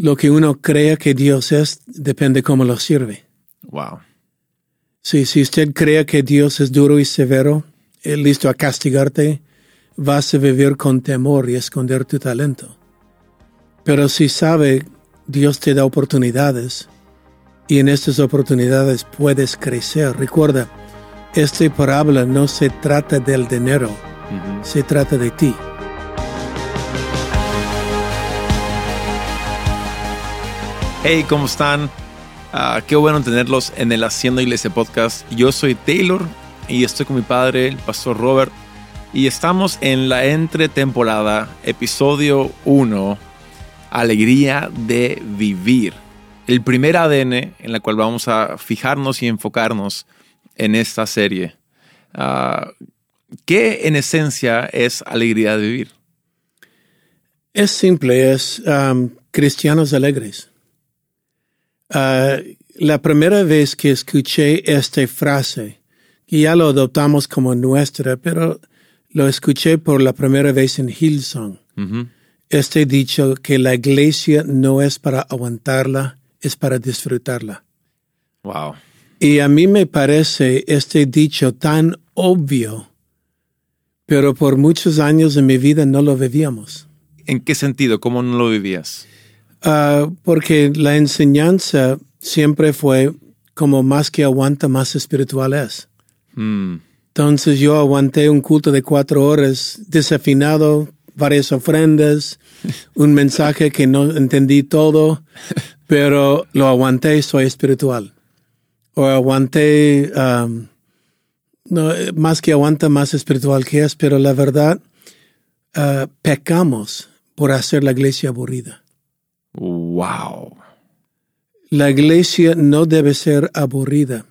Lo que uno crea que Dios es depende cómo lo sirve. Wow. Sí, si usted cree que Dios es duro y severo, eh, listo a castigarte, vas a vivir con temor y esconder tu talento. Pero si sabe, Dios te da oportunidades y en estas oportunidades puedes crecer. Recuerda, esta parábola no se trata del dinero, se trata de ti. Hey, ¿cómo están? Ah, qué bueno tenerlos en el Haciendo Iglesia Podcast. Yo soy Taylor y estoy con mi padre, el pastor Robert, y estamos en la entretemporada, episodio 1, Alegría de Vivir. El primer ADN en la cual vamos a fijarnos y enfocarnos en esta serie. Ah, ¿Qué en esencia es alegría de vivir? Es simple, es cristianos alegres. Ah, la primera vez que escuché esta frase, y ya lo adoptamos como nuestra, pero lo escuché por la primera vez en Hillsong. Este dicho que la iglesia no es para aguantarla, es para disfrutarla. Wow. Y a mí me parece este dicho tan obvio, pero por muchos años en mi vida no lo vivíamos. ¿En qué sentido? ¿Cómo no lo vivías? Ah, porque la enseñanza siempre fue como más que aguanta, más espiritual es. Hmm. Entonces yo aguanté un culto de cuatro horas desafinado, varias ofrendas, un mensaje que no entendí todo, pero lo aguanté, soy espiritual. O aguanté, um, no, más que aguanta, más espiritual que es, pero la verdad, uh, pecamos por hacer la iglesia aburrida. Wow. La iglesia no debe ser aburrida.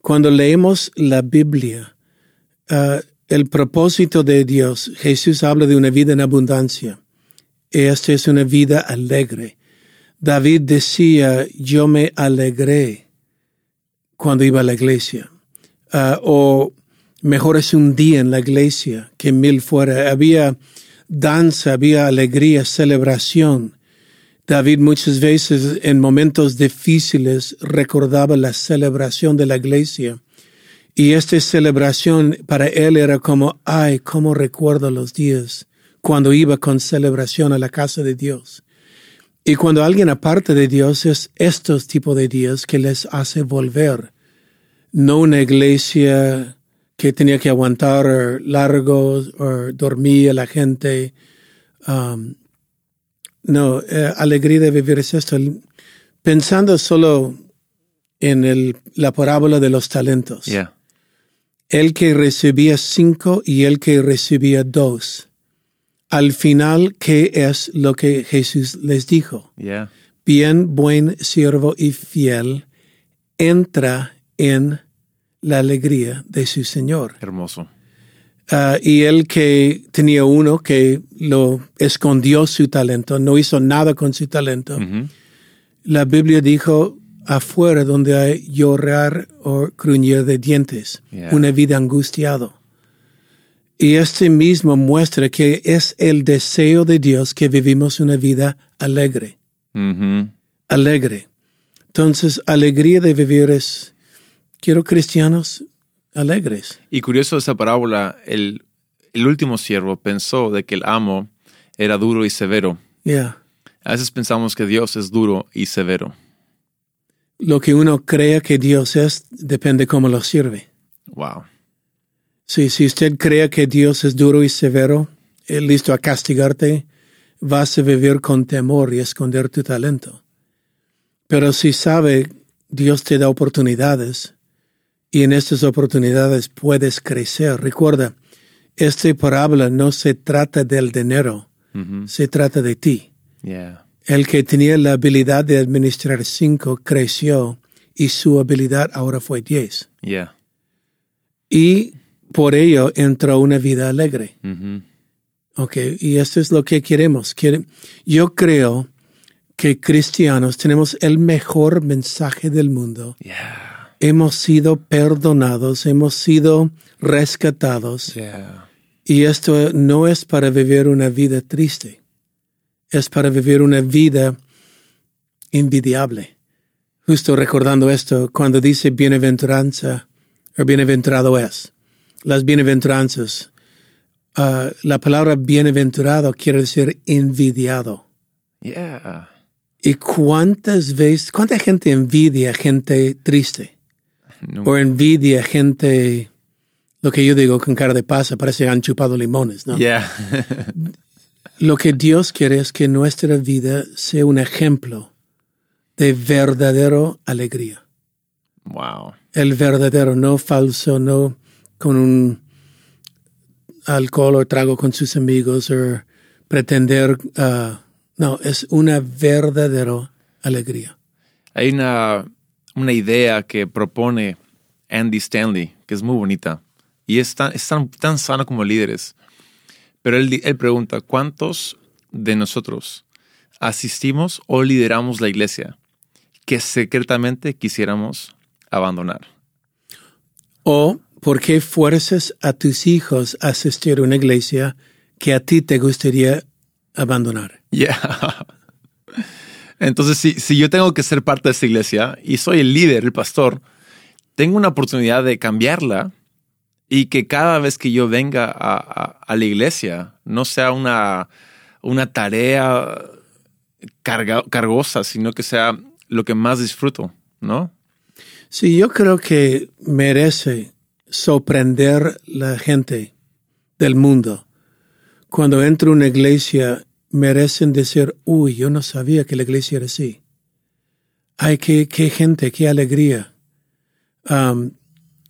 Cuando leemos la Biblia, uh, el propósito de Dios, Jesús habla de una vida en abundancia. Esta es una vida alegre. David decía, yo me alegré cuando iba a la iglesia. Uh, o mejor es un día en la iglesia que mil fuera. Había danza, había alegría, celebración. David muchas veces en momentos difíciles recordaba la celebración de la iglesia. Y esta celebración para él era como, ay, cómo recuerdo los días cuando iba con celebración a la casa de Dios. Y cuando alguien aparte de Dios es estos tipos de días que les hace volver. No una iglesia que tenía que aguantar largo o dormir la gente. Um, no, eh, alegría de vivir es esto. Pensando solo en el, la parábola de los talentos. Yeah. El que recibía cinco y el que recibía dos. Al final, ¿qué es lo que Jesús les dijo? Yeah. Bien, buen siervo y fiel, entra en la alegría de su Señor. Hermoso. Uh, y él que tenía uno que lo escondió su talento, no hizo nada con su talento. La Biblia dijo, afuera donde hay llorar o gruñir de dientes, Yeah. una vida angustiado. Y este mismo muestra que es el deseo de Dios que vivimos una vida alegre, Ujú. alegre. Entonces, alegría de vivir es, quiero cristianos alegres. Y curioso esa parábola, el, el último siervo pensó de que el amo era duro y severo. Yeah. A veces pensamos que Dios es duro y severo. Lo que uno crea que Dios es depende cómo lo sirve. Wow. Sí, si usted cree que Dios es duro y severo, eh, listo a castigarte, vas a vivir con temor y esconder tu talento. Pero si sabe, Dios te da oportunidades y en estas oportunidades puedes crecer. Recuerda, esta parábola no se trata del dinero, Ujú. se trata de ti. Yeah. El que tenía la habilidad de administrar cinco creció y su habilidad ahora fue diez. Yeah. Y por ello entró una vida alegre. Ujú. Ok, y esto es lo que queremos. Yo creo que cristianos tenemos el mejor mensaje del mundo. Yeah. Hemos sido perdonados, hemos sido rescatados. Yeah. Y esto no es para vivir una vida triste, es para vivir una vida envidiable. Justo recordando esto, cuando dice bienaventuranza, o bienaventurado es, las bienaventuranzas, uh, la palabra bienaventurado quiere decir envidiado. Yeah. ¿Y cuántas veces, cuánta gente envidia gente triste? No. O envidia gente, lo que yo digo con cara de pasa, parece que han chupado limones, ¿no? Yeah. Lo que Dios quiere es que nuestra vida sea un ejemplo de verdadero alegría. wow. El verdadero, no falso, no con un alcohol o trago con sus amigos o pretender, uh, no, es una verdadera alegría. Hay una, una idea que propone Andy Stanley, que es muy bonita, y es tan, es tan, tan sano como líderes. Pero él, él pregunta, ¿cuántos de nosotros asistimos o lideramos la iglesia que secretamente quisiéramos abandonar? O por qué fuerzas a tus hijos a asistir a una iglesia que a ti te gustaría abandonar. Yeah. Entonces, si, si yo tengo que ser parte de esta iglesia y soy el líder, el pastor, tengo una oportunidad de cambiarla y que cada vez que yo venga a, a, la iglesia no sea una, una tarea cargosa, sino que sea lo que más disfruto, ¿no? Sí, yo creo que merece sorprender la gente del mundo. Cuando entra una iglesia, merecen decir, uy, yo no sabía que la iglesia era así. Ay, qué, qué gente, qué alegría. Um,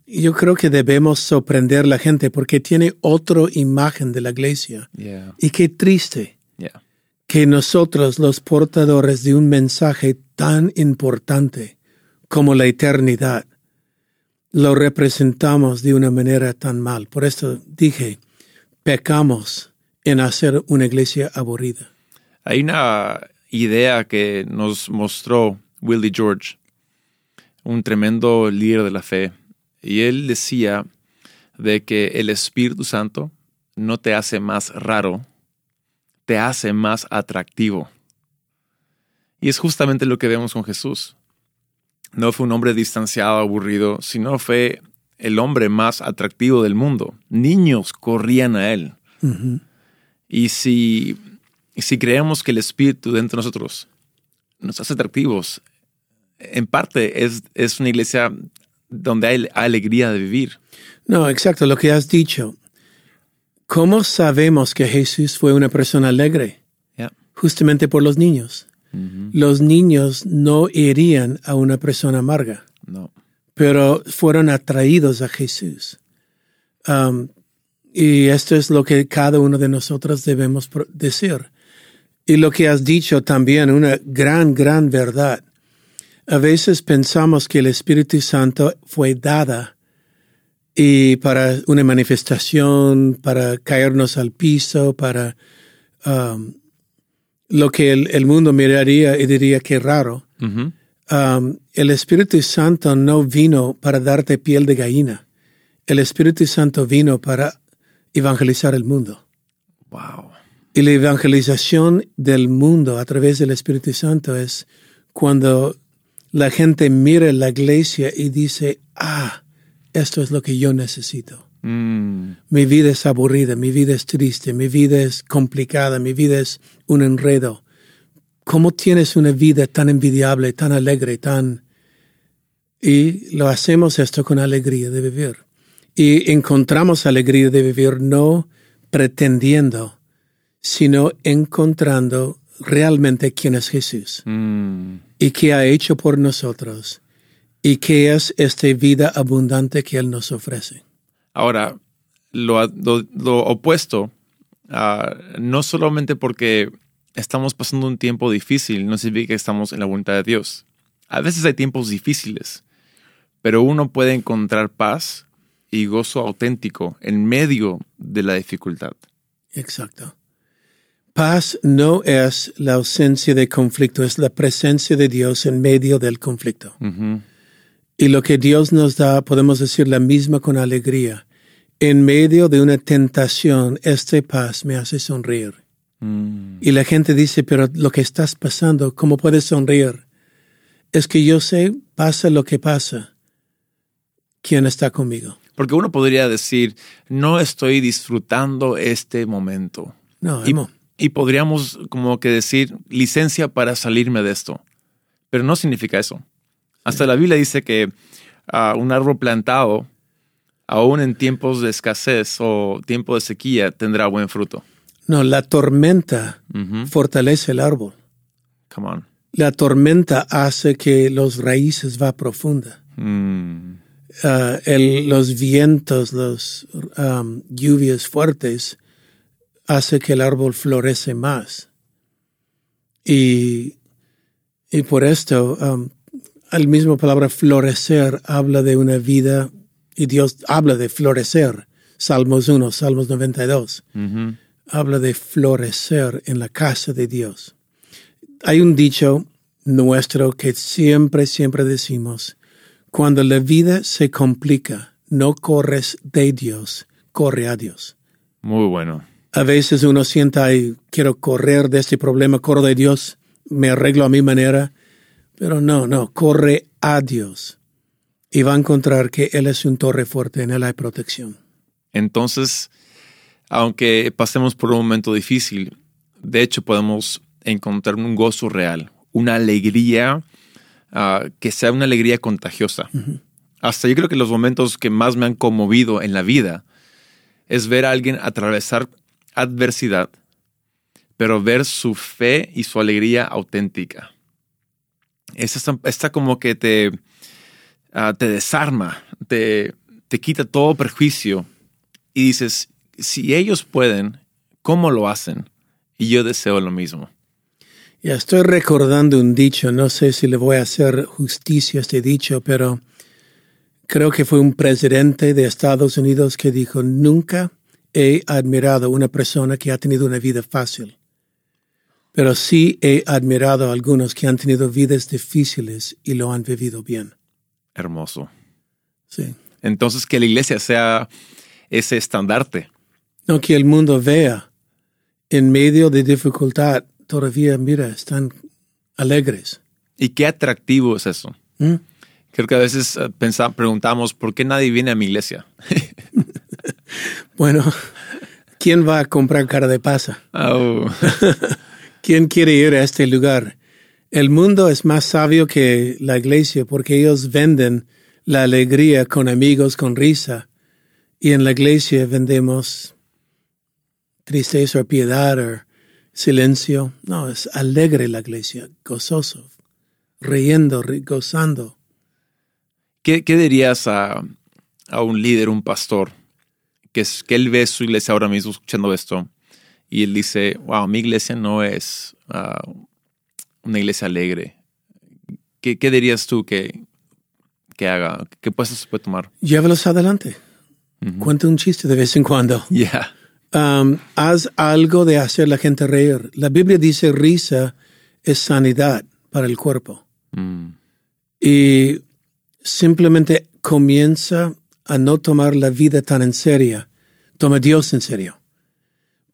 yo creo que debemos sorprender la gente porque tiene otra imagen de la iglesia. Yeah. Y qué triste Yeah. que nosotros, los portadores de un mensaje tan importante como la eternidad, lo representamos de una manera tan mal. Por esto dije, pecamos en hacer una iglesia aburrida. Hay una idea que nos mostró Willie George, un tremendo líder de la fe, y él decía de que el Espíritu Santo no te hace más raro, te hace más atractivo. Y es justamente lo que vemos con Jesús. No fue un hombre distanciado, aburrido, sino fue el hombre más atractivo del mundo. Niños corrían a él. Y si, si creemos que el Espíritu dentro de nosotros nos hace atractivos, en parte es, es una iglesia donde hay alegría de vivir. No, exacto, lo que has dicho. ¿Cómo sabemos que Jesús fue una persona alegre? Yeah. Justamente por los niños. Ujú. Los niños no irían a una persona amarga, No. pero fueron atraídos a Jesús. Um, y esto es lo que cada uno de nosotros debemos decir. Y lo que has dicho también, una gran, gran verdad. A veces pensamos que el Espíritu Santo fue dada y para una manifestación, para caernos al piso, para um, lo que el, el mundo miraría y diría que raro. Um, el Espíritu Santo no vino para darte piel de gallina. El Espíritu Santo vino para evangelizar el mundo. Wow. Y la evangelización del mundo a través del Espíritu Santo es cuando la gente mira la iglesia y dice, ah, esto es lo que yo necesito. Mm. Mi vida es aburrida, mi vida es triste, mi vida es complicada, mi vida es un enredo. ¿Cómo tienes una vida tan envidiable, tan alegre, tan... Y lo hacemos esto con alegría de vivir. Y encontramos alegría de vivir no pretendiendo, sino encontrando realmente quién es Jesús Mm. y qué ha hecho por nosotros y qué es esta vida abundante que Él nos ofrece. Ahora, lo, lo- lo opuesto, ah, no solamente porque estamos pasando un tiempo difícil, no significa que estamos en la voluntad de Dios. A veces hay tiempos difíciles, pero uno puede encontrar paz y gozo auténtico en medio de la dificultad. Exacto. Paz no es la ausencia de conflicto, es la presencia de Dios en medio del conflicto. Y lo que Dios nos da, podemos decir la misma con alegría. En medio de una tentación, esta paz me hace sonreír. Mm. Y la gente dice, pero lo que estás pasando, ¿cómo puedes sonreír? es que yo sé, pasa lo que pasa, quién está conmigo. Porque uno podría decir, no estoy disfrutando este momento. No, Y, y podríamos como que decir, licencia para salirme de esto. Pero no significa eso. Hasta la Biblia dice que ah, un árbol plantado, aún en tiempos de escasez o tiempo de sequía, tendrá buen fruto. No, la tormenta fortalece el árbol. Come on. La tormenta hace que los raíces va profunda. Mm. Ah, el- los vientos, las lluvias fuertes hace que el árbol florece más. Y, y por esto, um, el mismo palabra florecer habla de una vida, y Dios habla de florecer. Salmos 1, Salmos 92 Ujú. habla de florecer en la casa de Dios. Hay un dicho nuestro que siempre, siempre decimos, cuando la vida se complica, no corres de Dios, corre a Dios. Muy bueno. A veces uno sienta, "Ay, quiero correr de este problema, corro de Dios, me arreglo a mi manera, pero no, no, corre a Dios. Y va a encontrar que Él es un torre fuerte, en Él hay protección. Entonces, aunque pasemos por un momento difícil, de hecho podemos encontrar un gozo real, una alegría ah, que sea una alegría contagiosa. Hasta yo creo que los momentos que más me han conmovido en la vida es ver a alguien atravesar adversidad, pero ver su fe y su alegría auténtica. Está como que te, ah, te desarma, te, te quita todo prejuicio y dices, si ellos pueden, ¿cómo lo hacen? Y yo deseo lo mismo. Ya estoy recordando un dicho, no sé si le voy a hacer justicia a este dicho, pero creo que fue un presidente de Estados Unidos que dijo, nunca he admirado a una persona que ha tenido una vida fácil, pero sí he admirado a algunos que han tenido vidas difíciles y lo han vivido bien. Hermoso. Sí. Entonces, que la iglesia sea ese estandarte. No que el mundo vea en medio de dificultad, todavía, mira, están alegres. Y qué atractivo es eso. ¿Mm? Creo que a veces eh, pensa- preguntamos, ¿por qué nadie viene a mi iglesia? Bueno, ¿quién va a comprar cara de pasa? Oh, ¿Quién quiere ir a este lugar? El mundo es más sabio que la iglesia porque ellos venden la alegría con amigos, con risa. Y en la iglesia vendemos tristeza o piedad o silencio. No, es alegre la iglesia, gozoso, riendo, ri- gozando. ¿Qué, qué dirías a, a un líder, un pastor, que, es, que él ve su iglesia ahora mismo escuchando esto y él dice, wow, mi iglesia no es ah, una iglesia alegre? ¿Qué, qué dirías tú que, que haga? ¿Qué se puede tomar? Llévalos adelante. Ujú. Cuenta un chiste de vez en cuando. Yeah. Um, haz algo de hacer la gente reír. La Biblia dice risa es sanidad para el cuerpo. Mm. Y simplemente comienza a no tomar la vida tan en serio. Toma a Dios en serio.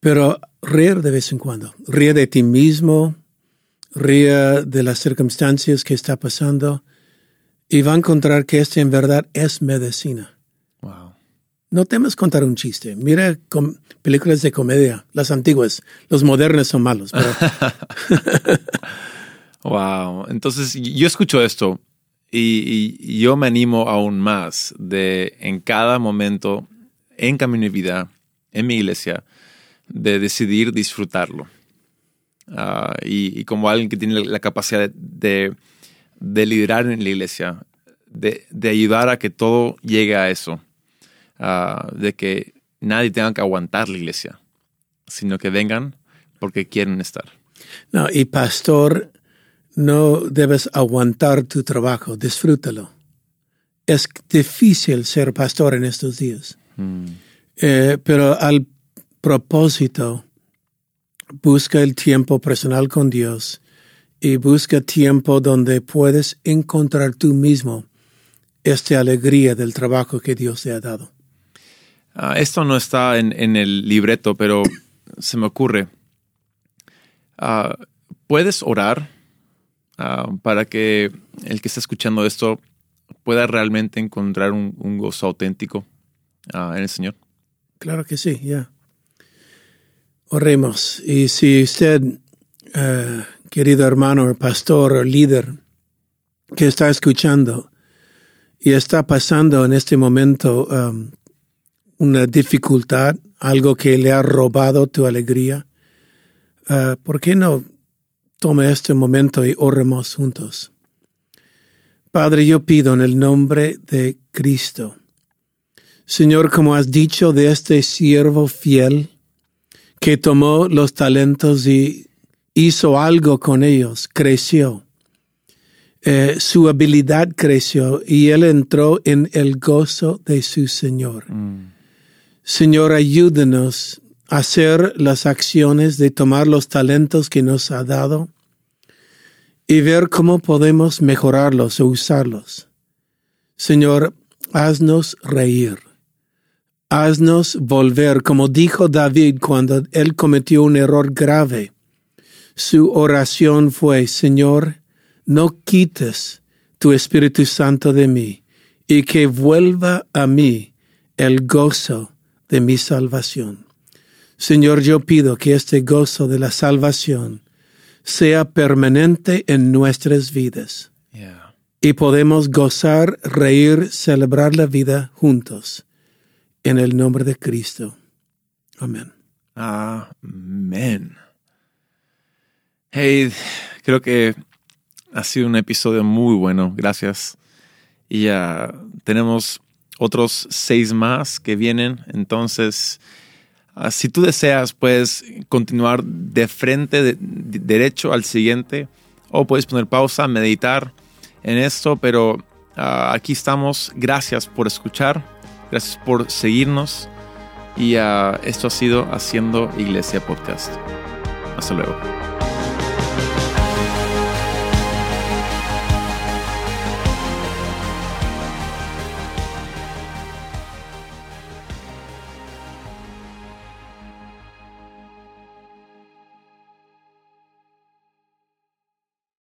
Pero reír de vez en cuando. Ríe de ti mismo, ríe de las circunstancias que está pasando y va a encontrar que esto en verdad es medicina. No temas contar un chiste. Mira películas de comedia, las antiguas. Los modernos son malos, pero Wow. Entonces yo escucho esto y, yo me animo aún más de en cada momento, en Camino de Vida, en mi iglesia, de decidir disfrutarlo. Ah, y, como alguien que tiene la, capacidad de liderar en la iglesia, de, de ayudar a que todo llegue a eso, ah, de que nadie tenga que aguantar la iglesia, sino que vengan porque quieren estar. no. Y pastor, no debes aguantar tu trabajo. Disfrútalo. Es difícil ser pastor en estos días. Mm. Eh, pero al propósito, busca el tiempo personal con Dios y busca tiempo donde puedes encontrar tú mismo esta alegría del trabajo que Dios te ha dado. Ah, esto no está en, en el libreto, pero se me ocurre. Ah, ¿Puedes orar ah, para que el que está escuchando esto pueda realmente encontrar un, gozo auténtico en el Señor? Claro que sí, ya. Oremos. Y si usted, querido hermano, pastor o líder que está escuchando y está pasando en este momento una dificultad, algo que le ha robado tu alegría, uh, ¿por qué no tome este momento y oremos juntos? Padre, yo pido en el nombre de Cristo, Señor, como has dicho de este siervo fiel, que tomó los talentos y hizo algo con ellos, creció. Eh, su habilidad creció y él entró en el gozo de su Señor. Mm. Señor, ayúdenos a hacer las acciones de tomar los talentos que nos ha dado y ver cómo podemos mejorarlos o usarlos. Señor, haznos reír haznos volver, como dijo David cuando él cometió un error grave. Su oración fue, Señor, no quites tu Espíritu Santo de mí, y que vuelva a mí el gozo de mi salvación. Señor, yo pido que este gozo de la salvación sea permanente en nuestras vidas. Y podemos gozar, reír, celebrar la vida juntos en el nombre de Cristo. Amén. Amén. Hey, creo que ha sido un episodio muy bueno. Gracias. Y ya tenemos otros seis más que vienen. Entonces, ah, si tú deseas, puedes continuar de frente, derecho al siguiente, o puedes poner pausa, meditar en esto, pero ah, aquí estamos. Gracias por escuchar. Gracias por seguirnos y uh, esto ha sido Haciendo Iglesia Podcast. Hasta luego.